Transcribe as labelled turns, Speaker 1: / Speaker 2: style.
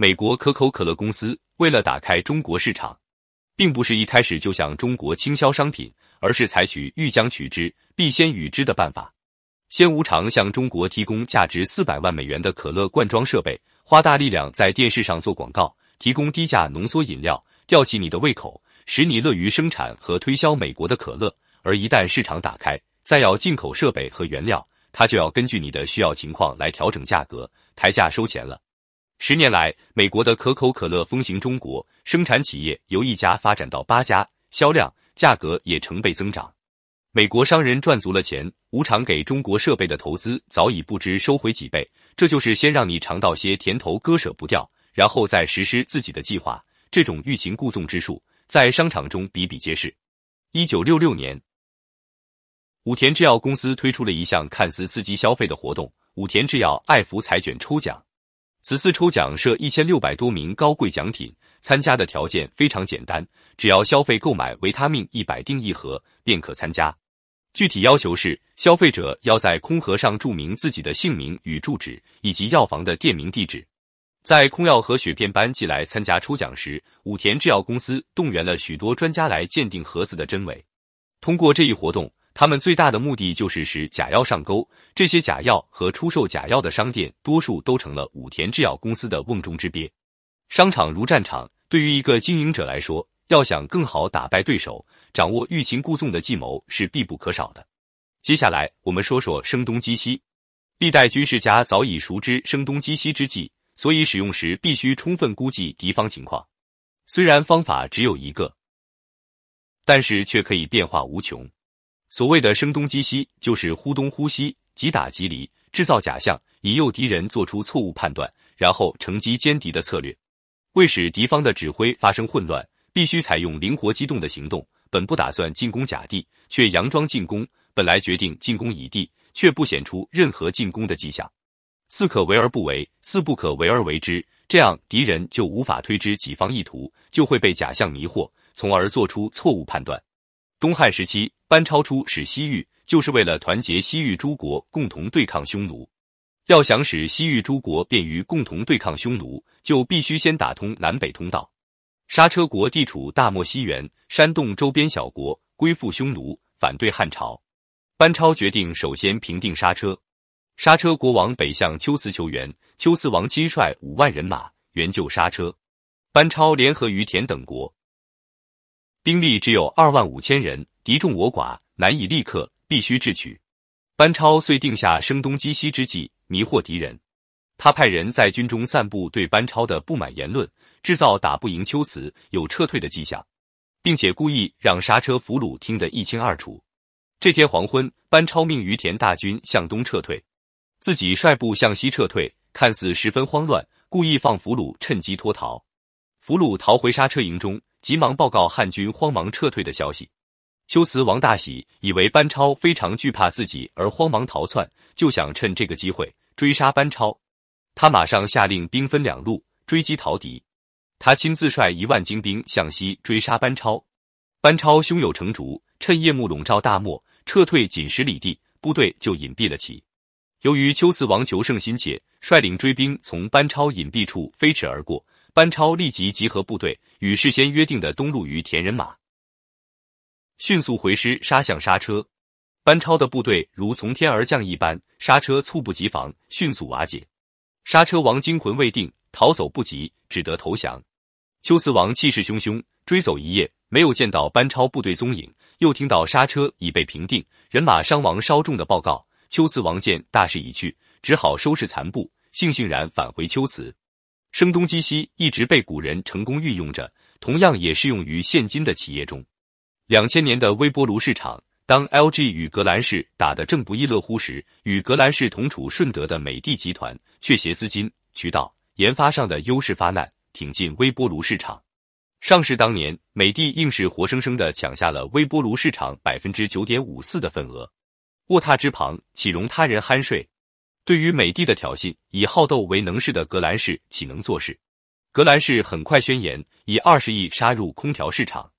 Speaker 1: 美国可口可乐公司为了打开中国市场，并不是一开始就向中国倾销商品，而是采取欲将取之，必先予之的办法。先无偿向中国提供价值四百万美元的可乐灌装设备，花大力量在电视上做广告，提供低价浓缩饮料，吊起你的胃口，使你乐于生产和推销美国的可乐。而一旦市场打开，再要进口设备和原料，它就要根据你的需要情况来调整价格，抬价收钱了。十年来，美国的可口可乐风行中国，生产企业由一家发展到八家，销量、价格也成倍增长。美国商人赚足了钱，无偿给中国设备的投资早已不知收回几倍。这就是先让你尝到些甜头，割舍不掉，然后再实施自己的计划。这种欲擒故纵之术，在商场中比比皆是。一九六六年，武田制药公司推出了一项看似刺激消费的活动——武田制药爱福彩卷抽奖。此次抽奖设一千六百多名高贵奖品。参加的条件非常简单，只要消费购买维他命一百锭一盒便可参加。具体要求是，消费者要在空盒上注明自己的姓名与住址，以及药房的店名地址。在空药和雪片般寄来参加抽奖时，武田制药公司动员了许多专家来鉴定盒子的真伪。通过这一活动，他们最大的目的就是使假药上钩。这些假药和出售假药的商店，多数都成了武田制药公司的瓮中之鳖。商场如战场，对于一个经营者来说，要想更好打败对手，掌握欲擒故纵的计谋是必不可少的。接下来，我们说说声东击西。历代军事家早已熟知声东击西之计，所以使用时必须充分估计敌方情况。虽然方法只有一个，但是却可以变化无穷。所谓的声东击西，就是忽东忽西，即打即离，制造假象，引诱敌人做出错误判断，然后乘机歼敌的策略。为使敌方的指挥发生混乱，必须采用灵活机动的行动。本不打算进攻甲地，却佯装进攻；本来决定进攻乙地，却不显出任何进攻的迹象。似可为而不为，似不可为而为之，这样敌人就无法推知己方意图，就会被假象迷惑，从而做出错误判断。东汉时期，班超出使西域，就是为了团结西域诸国，共同对抗匈奴。要想使西域诸国便于共同对抗匈奴，就必须先打通南北通道。刹车国地处大漠西缘，山洞周边小国归附匈奴，反对汉朝。班超决定首先平定刹车。刹车国王北向龟兹求援，龟兹王亲率五万人马援救刹车。班超联合于田等国，兵力只有二万五千人，敌众我寡，难以立刻，必须智取。班超遂定下声东击西之计。迷惑敌人，他派人在军中散布对班超的不满言论，制造打不赢秋辞有撤退的迹象，并且故意让刹车俘虏听得一清二楚。这天黄昏，班超命于田大军向东撤退，自己率部向西撤退，看似十分慌乱，故意放俘虏趁机脱逃。俘虏逃回沙车营中，急忙报告汉军慌忙撤退的消息。秋辞王大喜，以为班超非常惧怕自己而慌忙逃窜，就想趁这个机会。追杀班超，他马上下令兵分两路追击逃敌。他亲自率一万精兵向西追杀班超。班超胸有成竹，趁夜幕笼罩大漠，撤退仅十里地，部队就隐蔽了起。由于秋辞王求胜心切，率领追兵从班超隐蔽处飞驰而过。班超立即集合部队，与事先约定的东路于田人马，迅速回师杀向刹车。班超的部队如从天而降一般，刹车猝不及防，迅速瓦解。刹车王惊魂未定，逃走不及，只得投降。秋辞王气势汹汹，追走一夜，没有见到班超部队踪影。又听到刹车已被平定，人马伤亡稍重的报告。秋辞王见大势已去，只好收拾残部，悻悻然返回秋辞。声东击西一直被古人成功运用着，同样也适用于现今的企业中。两千年的微波炉市场。当 LG 与格兰仕打得正不亦乐乎时，与格兰仕同处顺德的美的集团却携资金、渠道、研发上的优势发难，挺进微波炉市场。上市当年，美的硬是活生生的抢下了微波炉市场百分之九点五四的份额。卧榻之旁，岂容他人酣睡？对于美的的挑衅，以好斗为能事的格兰仕岂能坐视？格兰仕很快宣言，以二十亿杀入空调市场。